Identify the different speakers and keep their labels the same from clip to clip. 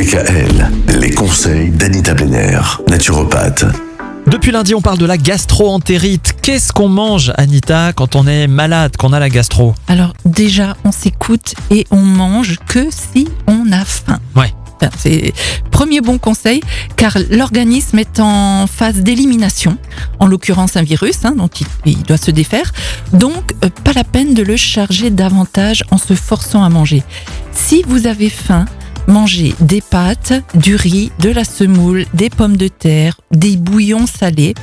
Speaker 1: DKL, les conseils d'Anita Benner, naturopathe.
Speaker 2: Depuis lundi, on parle de la gastro-entérite. Qu'est-ce qu'on mange, Anita, quand on est malade, qu'on a la gastro?
Speaker 3: Alors déjà, on s'écoute et on mange que si on a faim.
Speaker 2: Ouais.
Speaker 3: Enfin, C'est premier bon conseil, car l'organisme est en phase d'élimination, en l'occurrence un virus hein, dont il, il doit se défaire. Donc, euh, pas la peine de le charger davantage en se forçant à manger. Si vous avez faim, mangez des pâtes, du riz, de la semoule, des pommes de terre, des bouillons salés,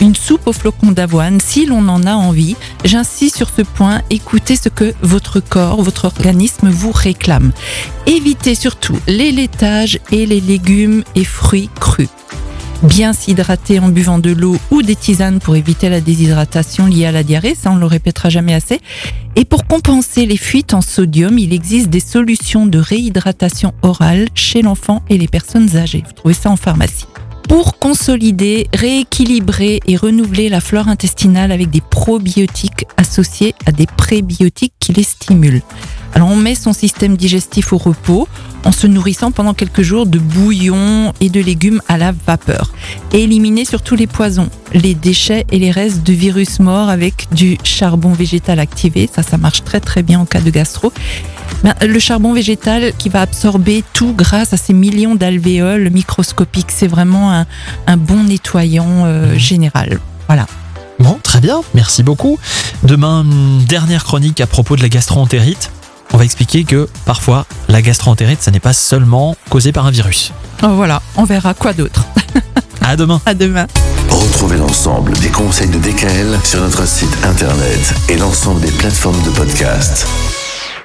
Speaker 3: une soupe aux flocons d'avoine si l'on en a envie. J'insiste sur ce point, écoutez ce que votre corps, votre organisme vous réclame. Évitez surtout les laitages et les légumes et fruits crus. Bien s'hydrater en buvant de l'eau ou des tisanes pour éviter la déshydratation liée à la diarrhée, ça on le répétera jamais assez. Et pour compenser les fuites en sodium, il existe des solutions de réhydratation orale chez l'enfant et les personnes âgées. Vous trouvez ça en pharmacie. Pour consolider, rééquilibrer et renouveler la flore intestinale avec des probiotiques associés à des prébiotiques qui les stimulent. Alors on met son système digestif au repos en se nourrissant pendant quelques jours de bouillon et de légumes à la vapeur. Éliminer surtout les poisons, les déchets et les restes de virus morts avec du charbon végétal activé. Ça, ça marche très très bien en cas de gastro. Ben, le charbon végétal qui va absorber tout grâce à ces millions d'alvéoles microscopiques, c'est vraiment un, un bon nettoyant euh, général. Voilà.
Speaker 2: Bon, très bien, merci beaucoup. Demain, une dernière chronique à propos de la gastro-entérite. On va expliquer que parfois, la gastro-entérite, ça n'est pas seulement causé par un virus.
Speaker 3: Oh, voilà, on verra quoi d'autre.
Speaker 2: À demain
Speaker 3: À demain.
Speaker 1: Retrouvez l'ensemble des conseils de DKL sur notre site internet et l'ensemble des plateformes de podcast.